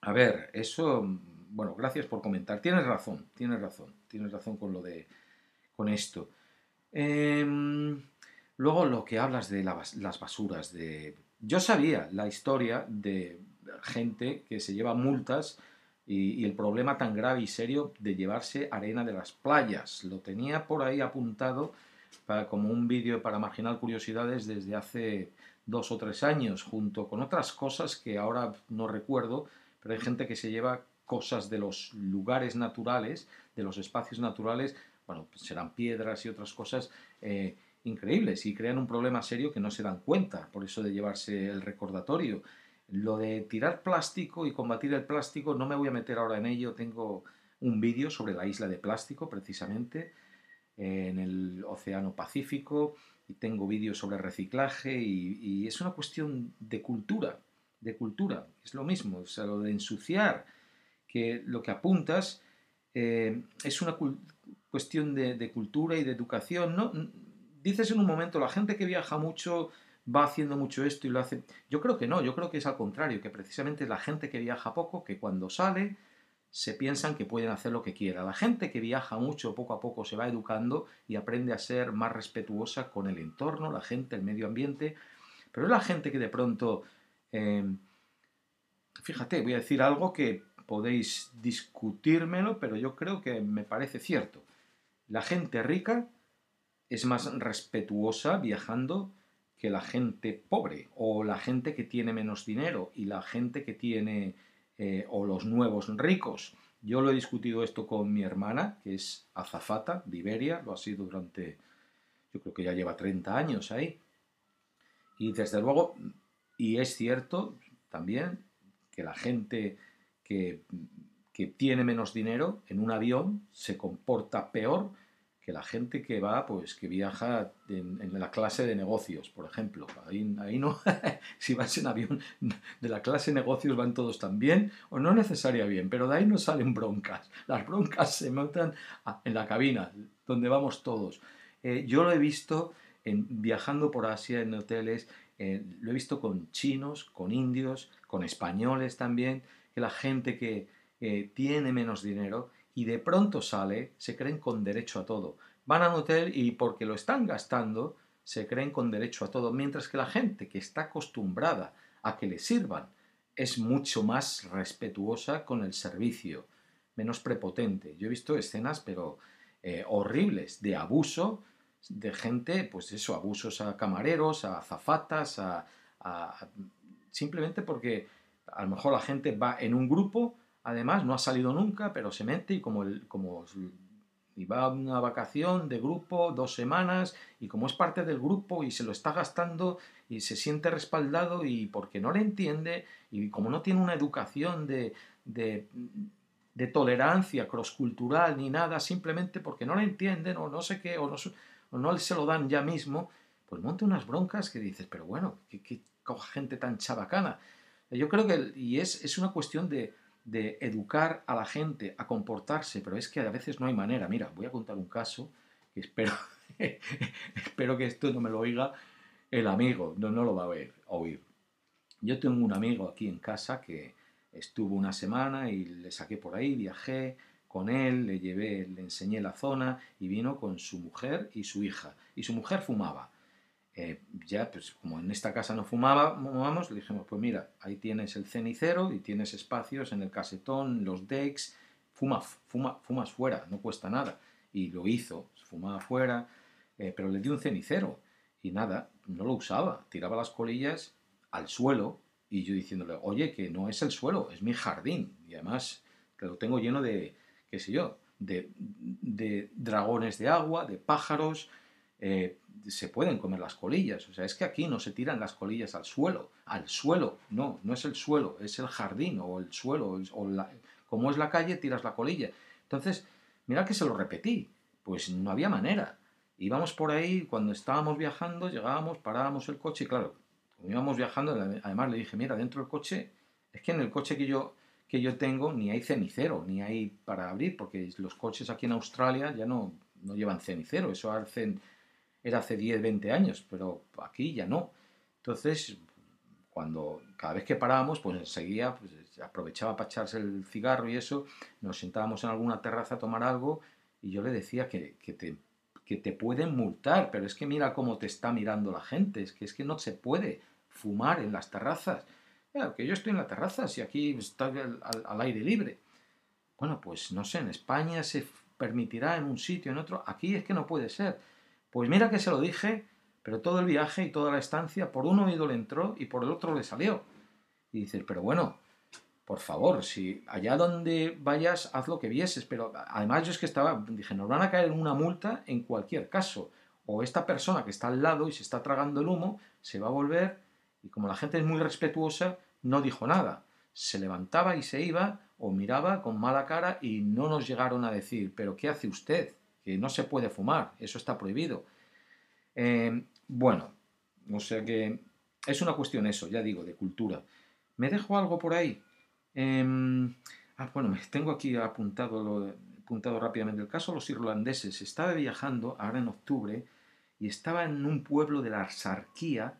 A ver, eso bueno, gracias por comentar. Tienes razón, tienes razón, tienes razón con lo de, con esto. Em, luego lo que hablas de las basuras, de... Yo sabía la historia de gente que se lleva multas y, el problema tan grave y serio de llevarse arena de las playas. Lo tenía por ahí apuntado para, como un vídeo para Marginal Curiosidades desde hace dos o tres años, junto con otras cosas que ahora no recuerdo, pero hay gente que se lleva cosas de los lugares naturales, de los espacios naturales, bueno, pues serán piedras y otras cosas eh, increíbles y crean un problema serio que no se dan cuenta, por eso de llevarse el recordatorio. Lo de tirar plástico y combatir el plástico, no me voy a meter ahora en ello, tengo un vídeo sobre la isla de plástico precisamente en el Océano Pacífico y tengo vídeos sobre reciclaje y, y, es una cuestión de cultura, de cultura, es lo mismo, o sea, lo de ensuciar que lo que apuntas eh, es una cuestión de, cultura y de educación. ¿no? Dices en un momento, la gente que viaja mucho va haciendo mucho esto y lo hace. Yo creo que no, yo creo que es al contrario, que precisamente la gente que viaja poco, que cuando sale se piensan que pueden hacer lo que quiera. La gente que viaja mucho poco a poco se va educando y aprende a ser más respetuosa con el entorno, la gente, el medio ambiente, pero es la gente que de pronto... Eh, fíjate, voy a decir algo que podéis discutírmelo, pero yo creo que me parece cierto. La gente rica es más respetuosa viajando que la gente pobre o la gente que tiene menos dinero y la gente que tiene eh, o los nuevos ricos. Yo lo he discutido esto con mi hermana, que es azafata de Iberia, lo ha sido durante, yo creo que ya lleva 30 años ahí. Y desde luego, y es cierto también que la gente que, tiene menos dinero en un avión se comporta peor que la gente que va, pues que viaja en, la clase de negocios, por ejemplo. Ahí, ahí no, (laughs) si vas en avión (laughs) de la clase de negocios van todos tan bien, o no necesariamente bien, pero de ahí no salen broncas. Las broncas se montan en la cabina, donde vamos todos. Eh, yo lo he visto en, viajando por Asia en hoteles, eh, lo he visto con chinos, con indios, con españoles también, la gente que tiene menos dinero y de pronto sale, se creen con derecho a todo. Van a un hotel y porque lo están gastando, se creen con derecho a todo, mientras que la gente que está acostumbrada a que le sirvan es mucho más respetuosa con el servicio, menos prepotente. Yo he visto escenas, pero eh, horribles, de abuso de gente, pues eso, abusos a camareros, a azafatas, a simplemente porque a lo mejor la gente va en un grupo, además no ha salido nunca, pero se mete y como, el, como va a una vacación de grupo, dos semanas, y como es parte del grupo y se lo está gastando y se siente respaldado y porque no le entiende y como no tiene una educación de, de, de tolerancia crosscultural ni nada, simplemente porque no la entienden o no sé qué, o no, o no se lo dan ya mismo, pues monte unas broncas que dices, pero bueno, qué, qué gente tan chabacana. Yo creo que, y es, es una cuestión de, de educar a la gente a comportarse, pero es que a veces no hay manera. Mira, voy a contar un caso que espero, (laughs) espero que esto no me lo oiga el amigo, no, no lo va a oír. Yo tengo un amigo aquí en casa que estuvo una semana y le saqué por ahí, viajé con él, le llevé, le enseñé la zona y vino con su mujer y su hija. Y su mujer fumaba. Eh, ya, pues como en esta casa no fumábamos, le dijimos, pues mira, ahí tienes el cenicero y tienes espacios en el casetón, los decks, fuma, fuma, fumas fuera, no cuesta nada. Y lo hizo, fumaba fuera, eh, pero le di un cenicero y nada, no lo usaba, tiraba las colillas al suelo y yo diciéndole, oye, que no es el suelo, es mi jardín. Y además que lo tengo lleno de, qué sé yo, de, de dragones de agua, de pájaros, eh, se pueden comer las colillas. O sea, es que aquí no se tiran las colillas al suelo, al suelo, no, no es el suelo, es el jardín o el suelo, o como es la calle, tiras la colilla. Entonces, mira que se lo repetí, pues no había manera. Íbamos por ahí, cuando estábamos viajando, llegábamos, parábamos el coche y claro, como íbamos viajando, además le dije, mira, dentro del coche, es que en el coche que yo, que yo tengo ni hay cenicero, ni hay para abrir, porque los coches aquí en Australia ya no, no llevan cenicero, eso hacen era hace 10, 20 años, pero aquí ya no. Entonces, cuando cada vez que parábamos, pues enseguida pues, aprovechaba para echarse el cigarro y eso, nos sentábamos en alguna terraza a tomar algo y yo le decía que, te, que te pueden multar, pero es que mira cómo te está mirando la gente, es que, es que no se puede fumar en las terrazas. que yo estoy en la terraza, si aquí está al, al aire libre. Bueno, pues no sé, en España se permitirá en un sitio, en otro, aquí es que no puede ser. Pues mira que se lo dije, pero todo el viaje y toda la estancia, por un oído le entró y por el otro le salió. Y dices, pero bueno, por favor, si allá donde vayas, haz lo que vieses. Pero además yo es que estaba, dije, nos van a caer una multa en cualquier caso. O esta persona que está al lado y se está tragando el humo, se va a volver y como la gente es muy respetuosa, no dijo nada. Se levantaba y se iba o miraba con mala cara y no nos llegaron a decir, pero ¿qué hace usted? No se puede fumar, eso está prohibido. Eh, bueno, o sea que es una cuestión eso, ya digo, de cultura. ¿Me dejo algo por ahí? Em, ah, bueno, tengo aquí apuntado, apuntado rápidamente el caso de los irlandeses. Estaba viajando ahora en octubre y estaba en un pueblo de la Arsarquía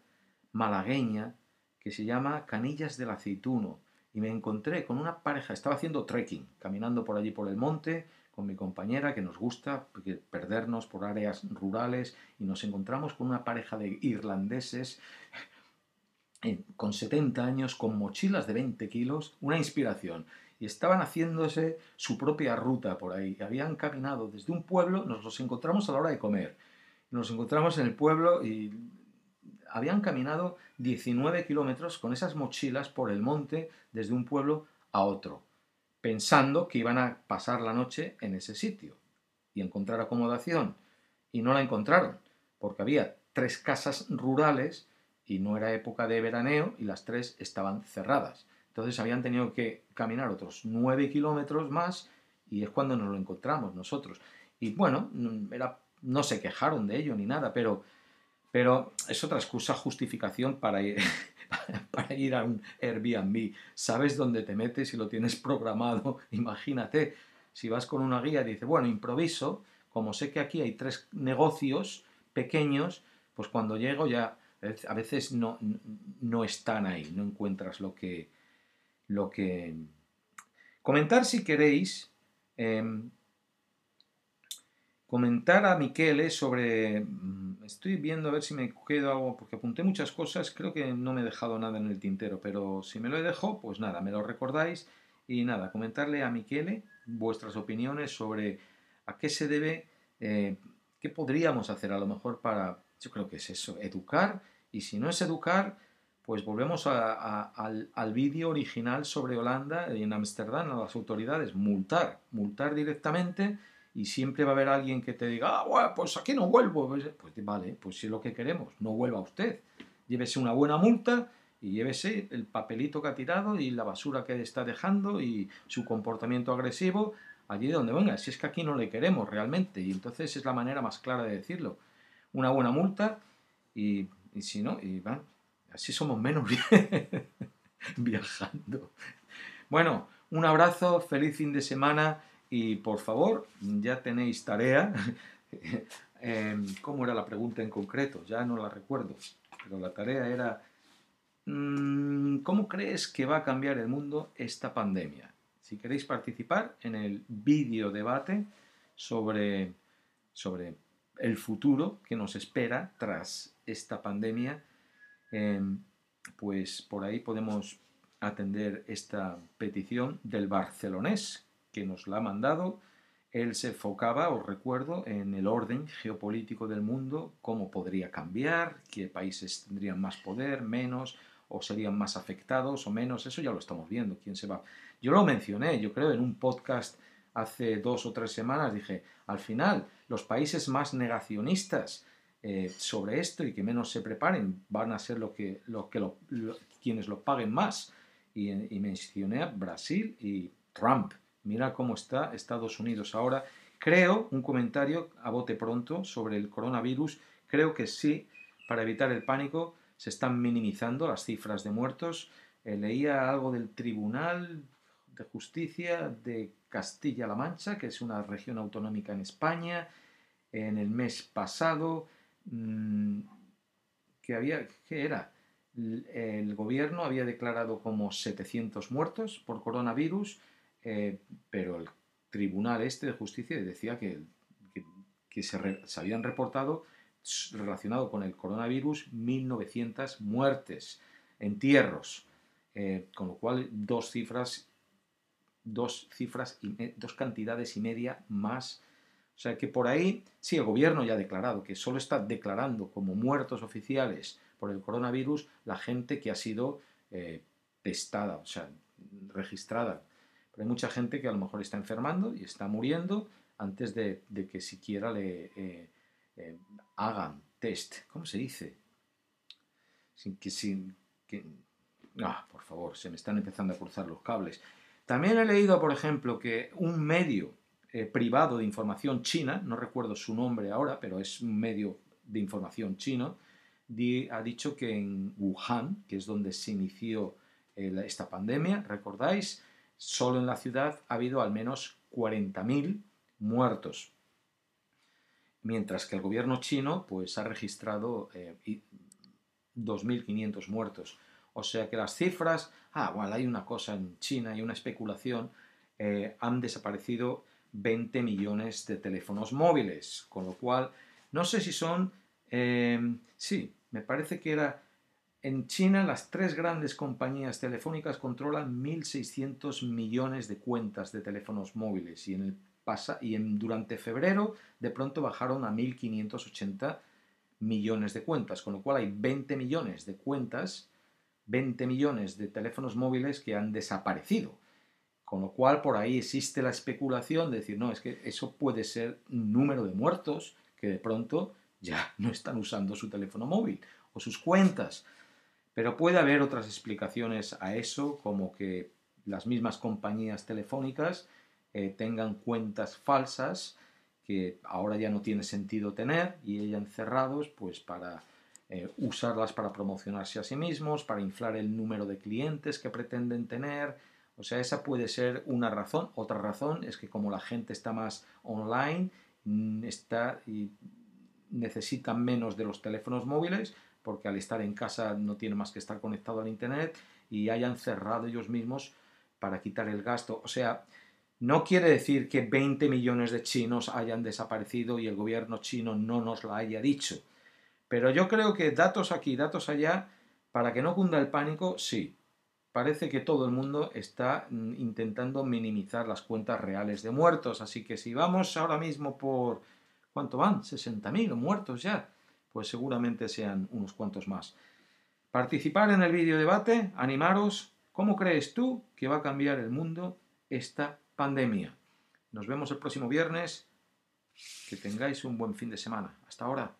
malagueña que se llama Canillas del Aceituno y me encontré con una pareja, estaba haciendo trekking, caminando por allí por el monte con mi compañera que nos gusta perdernos por áreas rurales y nos encontramos con una pareja de irlandeses eh, con 70 años, con mochilas de 20 kilos, una inspiración. Y estaban haciéndose su propia ruta por ahí. Habían caminado desde un pueblo, nos los encontramos a la hora de comer. Nos encontramos en el pueblo y habían caminado 19 kilómetros con esas mochilas por el monte desde un pueblo a otro pensando que iban a pasar la noche en ese sitio y encontrar acomodación. Y no la encontraron, porque había tres casas rurales y no era época de veraneo y las tres estaban cerradas. Entonces habían tenido que caminar otros nueve kilómetros más y es cuando nos lo encontramos nosotros. Y bueno, era, no se quejaron de ello ni nada, pero, pero es otra excusa, justificación para ir, (laughs) para ir a un Airbnb. Sabes dónde te metes y lo tienes programado. (laughs) Imagínate, si vas con una guía y dices, bueno, improviso, como sé que aquí hay tres negocios pequeños, pues cuando llego ya a veces no, no están ahí, no encuentras lo que... Lo que... Comentar si queréis em, comentar a Miquele sobre... Estoy viendo a ver si me quedo algo, porque apunté muchas cosas, creo que no me he dejado nada en el tintero, pero si me lo he dejado, pues nada, me lo recordáis. Y nada, comentarle a Miquele vuestras opiniones sobre a qué se debe, eh, qué podríamos hacer a lo mejor para, yo creo que es eso, educar, y si no es educar, pues volvemos al, al vídeo original sobre Holanda y en Ámsterdam a las autoridades, multar, multar directamente y siempre va a haber alguien que te diga, ah, pues aquí no vuelvo. Pues, vale, pues si es lo que queremos, no vuelva usted. Llévese una buena multa y llévese el papelito que ha tirado y la basura que está dejando y su comportamiento agresivo allí donde venga. Si es que aquí no le queremos realmente y entonces es la manera más clara de decirlo. Una buena multa y, si no, y van, así somos menos (laughs) viajando. Bueno, un abrazo, feliz fin de semana y por favor, ya tenéis tarea. (laughs) Em, ¿Cómo era la pregunta en concreto? Ya no la recuerdo, pero la tarea era Mm, ¿Cómo crees que va a cambiar el mundo esta pandemia? Si queréis participar en el vídeo debate sobre, sobre el futuro que nos espera tras esta pandemia, em, pues por ahí podemos atender esta petición del barcelonés que nos la ha mandado. Él se enfocaba, os recuerdo, en el orden geopolítico del mundo, cómo podría cambiar, qué países tendrían más poder, menos, o serían más afectados o menos, eso ya lo estamos viendo, quién se va. Yo lo mencioné, yo creo, en un podcast hace dos o tres semanas, dije, al final, los países más negacionistas eh, sobre esto y que menos se preparen van a ser lo que, lo, que quienes lo paguen más. Y, y mencioné a Brasil y Trump. Mira cómo está Estados Unidos ahora. Creo, un comentario a bote pronto sobre el coronavirus, creo que sí, para evitar el pánico, se están minimizando las cifras de muertos. Eh, leía algo del Tribunal de Justicia de Castilla-La Mancha, que es una región autonómica en España, en el mes pasado, mm, que había, ¿qué era? El gobierno había declarado como 700 muertos por coronavirus, eh, pero el Tribunal este de Justicia decía que, se, se habían reportado relacionado con el coronavirus 1.900 muertes, entierros, eh, con lo cual dos cifras, dos cifras, dos cantidades y media más. O sea que por ahí, sí, el gobierno ya ha declarado que solo está declarando como muertos oficiales por el coronavirus la gente que ha sido eh, testada, o sea, registrada. Hay mucha gente que a lo mejor está enfermando y está muriendo antes de, que siquiera le, eh, eh, hagan test, ¿cómo se dice? Sin que, sin que, ah, por favor, se me están empezando a cruzar los cables. También he leído, por ejemplo, que un medio eh, privado de información china, no recuerdo su nombre ahora, pero es un medio de información chino, ha dicho que en Wuhan, que es donde se inició esta pandemia, recordáis, solo en la ciudad ha habido al menos 40.000 muertos mientras que el gobierno chino pues, ha registrado 2.500 eh, muertos. O sea que las cifras, ah, bueno, hay una cosa en China y una especulación, eh, han desaparecido 20 millones de teléfonos móviles, con lo cual, no sé si son, em, sí, me parece que era, en China las tres grandes compañías telefónicas controlan 1.600 millones de cuentas de teléfonos móviles y en durante febrero de pronto bajaron a 1.580 millones de cuentas, con lo cual hay 20 millones de cuentas, 20 millones de teléfonos móviles que han desaparecido. Con lo cual por ahí existe la especulación de decir, no, es que eso puede ser un número de muertos que de pronto ya no están usando su teléfono móvil o sus cuentas. Pero puede haber otras explicaciones a eso, como que las mismas compañías telefónicas eh, tengan cuentas falsas que ahora ya no tiene sentido tener y hayan cerrados pues para eh, usarlas para promocionarse a sí mismos, para inflar el número de clientes que pretenden tener. O sea, esa puede ser una razón. Otra razón es que como la gente está más online, mm, está y necesitan menos de los teléfonos móviles, porque al estar en casa no tiene más que estar conectado al Internet y hayan cerrado ellos mismos para quitar el gasto. O sea, no quiere decir que 20 millones de chinos hayan desaparecido y el gobierno chino no nos lo haya dicho. Pero yo creo que datos aquí, datos allá, para que no cunda el pánico, sí. Parece que todo el mundo está mm, intentando minimizar las cuentas reales de muertos. Así que si vamos ahora mismo por... ¿Cuánto van? 60.000 muertos ya. Pues seguramente sean unos cuantos más. Participar en el vídeo debate, animaros. ¿Cómo crees tú que va a cambiar el mundo esta pandemia. Nos vemos el próximo viernes. Que tengáis un buen fin de semana. Hasta ahora.